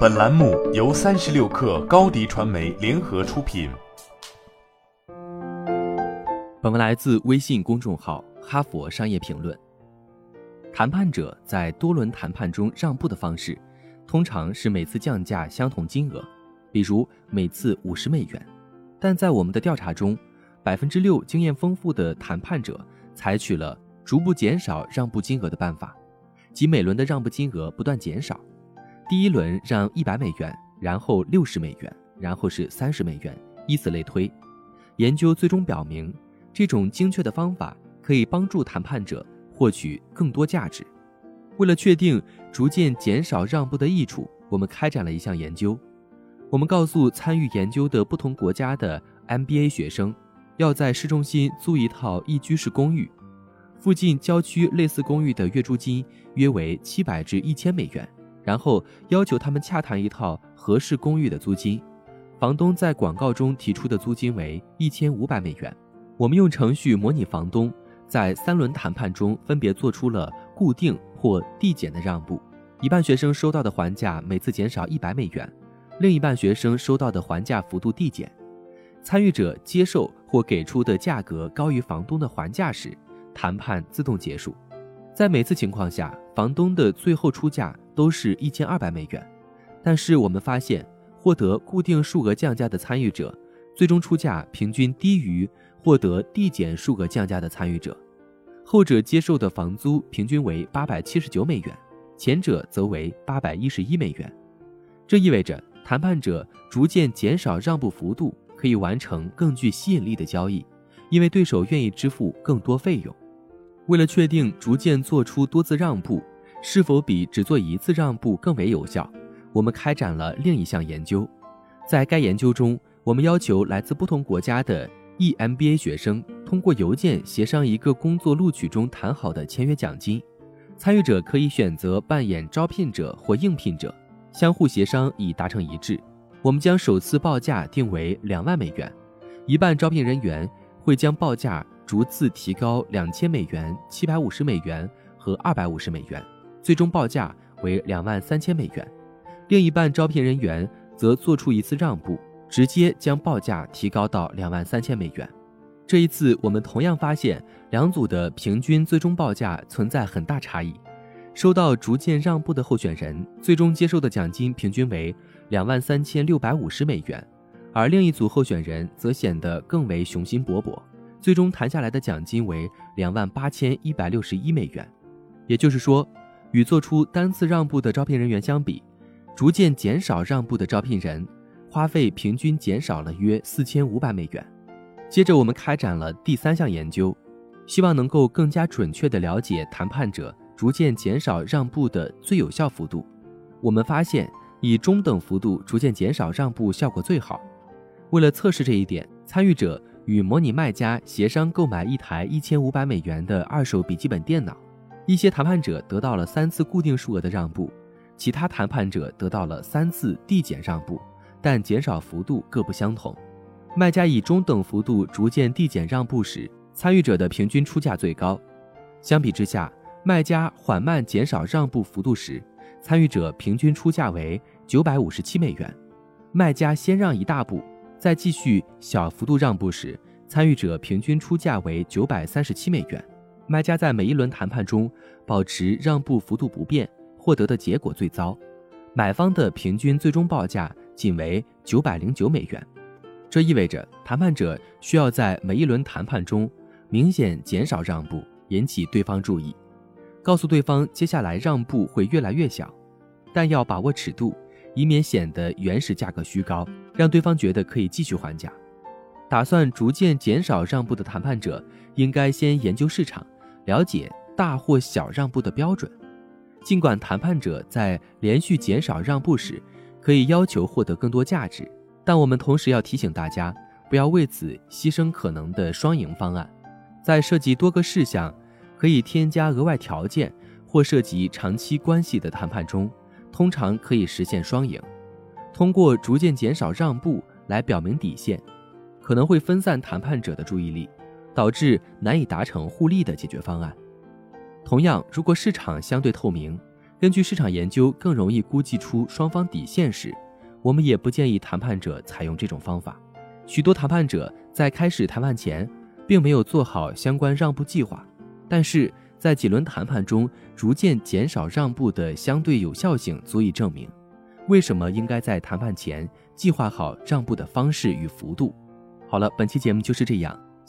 本栏目由三十六氪高低传媒联合出品。本文来自微信公众号《哈佛商业评论》。谈判者在多轮谈判中让步的方式，通常是每次降价相同金额，比如每次五十美元。但在我们的调查中，百分之六经验丰富的谈判者采取了逐步减少让步金额的办法，即每轮的让步金额不断减少。第一轮让一百美元，然后六十美元，然后是三十美元，以此类推。研究最终表明，这种精确的方法可以帮助谈判者获取更多价值。为了确定逐渐减少让步的益处，我们开展了一项研究。我们告诉参与研究的不同国家的 MBA 学生，要在市中心租一套一居室公寓，附近郊区类似公寓的月租金约为七百至一千美元。然后要求他们洽谈一套合适公寓的租金，房东在广告中提出的租金为一千五百美元。我们用程序模拟房东在三轮谈判中分别做出了固定或递减的让步，一半学生收到的还价每次减少一百美元，另一半学生收到的还价幅度递减。参与者接受或给出的价格高于房东的还价时，谈判自动结束。在每次情况下，房东的最后出价。都是一千二百美元，但是我们发现，获得固定数额降价的参与者，最终出价平均低于获得递减数额降价的参与者。后者接受的房租平均为八百七十九美元，前者则为八百一十一美元。这意味着谈判者逐渐减少让步幅度，可以完成更具吸引力的交易，因为对手愿意支付更多费用。为了确定逐渐做出多次让步。是否比只做一次让步更为有效？我们开展了另一项研究。在该研究中，我们要求来自不同国家的 EMBA 学生通过邮件协商一个工作录取中谈好的签约奖金。参与者可以选择扮演招聘者或应聘者，相互协商以达成一致。我们将首次报价定为两万美元，一半招聘人员会将报价逐次提高两千美元、七百五十美元和二百五十美元。最终报价为两万三千美元，另一半招聘人员则做出一次让步，直接将报价提高到两万三千美元。这一次，我们同样发现两组的平均最终报价存在很大差异。收到逐渐让步的候选人，最终接受的奖金平均为两万三千六百五十美元，而另一组候选人则显得更为雄心勃勃，最终谈下来的奖金为两万八千一百六十一美元。也就是说。与做出单次让步的招聘人员相比，逐渐减少让步的招聘人花费平均减少了约四千五百美元。接着，我们开展了第三项研究，希望能够更加准确地了解谈判者逐渐减少让步的最有效幅度。我们发现，以中等幅度逐渐减少让步效果最好。为了测试这一点，参与者与模拟卖家协商购买一台一千五百美元的二手笔记本电脑。一些谈判者得到了三次固定数额的让步，其他谈判者得到了三次递减让步，但减少幅度各不相同。卖家以中等幅度逐渐递减让步时，参与者的平均出价最高。相比之下，卖家缓慢减少让步幅度时，参与者平均出价为九百五十七美元。卖家先让一大步，再继续小幅度让步时，参与者平均出价为九百三十七美元。卖家在每一轮谈判中保持让步幅度不变，获得的结果最糟。买方的平均最终报价仅为九百零九美元，这意味着谈判者需要在每一轮谈判中明显减少让步，引起对方注意，告诉对方接下来让步会越来越小，但要把握尺度，以免显得原始价格虚高，让对方觉得可以继续还价。打算逐渐减少让步的谈判者应该先研究市场。了解大或小让步的标准。尽管谈判者在连续减少让步时可以要求获得更多价值，但我们同时要提醒大家，不要为此牺牲可能的双赢方案。在涉及多个事项、可以添加额外条件或涉及长期关系的谈判中，通常可以实现双赢。通过逐渐减少让步来表明底线，可能会分散谈判者的注意力。导致难以达成互利的解决方案。同样，如果市场相对透明，根据市场研究更容易估计出双方底线时，我们也不建议谈判者采用这种方法。许多谈判者在开始谈判前，并没有做好相关让步计划，但是在几轮谈判中逐渐减少让步的相对有效性，足以证明为什么应该在谈判前计划好让步的方式与幅度。好了，本期节目就是这样，